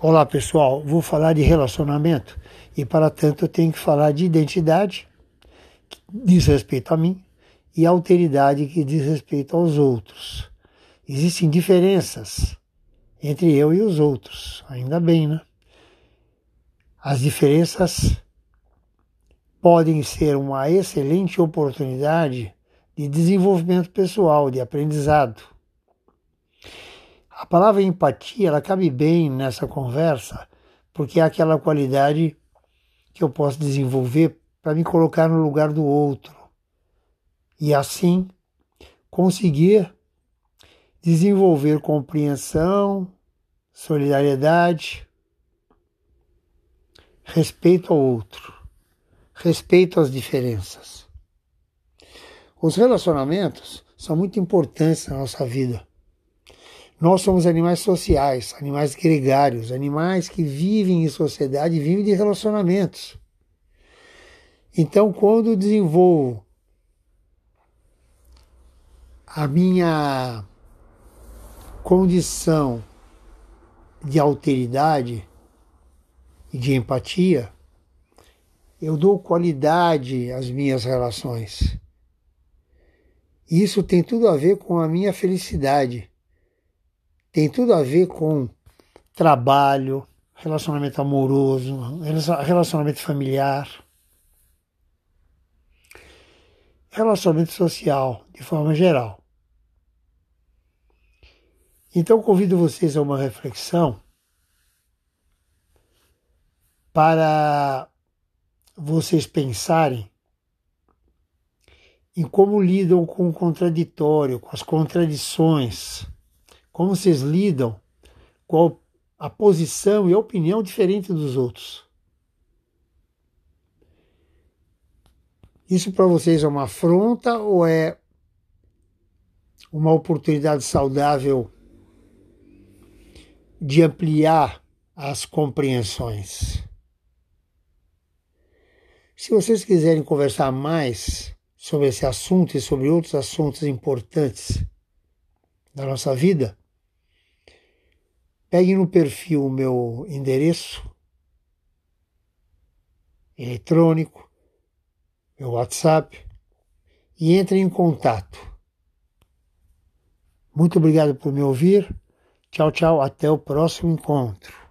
Olá pessoal, vou falar de relacionamento e para tanto eu tenho que falar de identidade, que diz respeito a mim, e alteridade, que diz respeito aos outros. Existem diferenças entre eu e os outros, ainda bem, né? As diferenças podem ser uma excelente oportunidade de desenvolvimento pessoal, de aprendizado. A palavra empatia, ela cabe bem nessa conversa, porque é aquela qualidade que eu posso desenvolver para me colocar no lugar do outro e assim conseguir desenvolver compreensão, solidariedade, respeito ao outro, respeito às diferenças. Os relacionamentos são muito importantes na nossa vida. Nós somos animais sociais, animais gregários, animais que vivem em sociedade e vivem de relacionamentos. Então, quando desenvolvo a minha condição de alteridade e de empatia, eu dou qualidade às minhas relações. Isso tem tudo a ver com a minha felicidade tem tudo a ver com trabalho, relacionamento amoroso, relacionamento familiar, relacionamento social, de forma geral. Então convido vocês a uma reflexão para vocês pensarem em como lidam com o contraditório, com as contradições como vocês lidam com a posição e a opinião diferente dos outros. Isso para vocês é uma afronta ou é uma oportunidade saudável de ampliar as compreensões? Se vocês quiserem conversar mais sobre esse assunto e sobre outros assuntos importantes da nossa vida, Pegue no perfil o meu endereço eletrônico, meu WhatsApp e entre em contato. Muito obrigado por me ouvir. Tchau, tchau. Até o próximo encontro.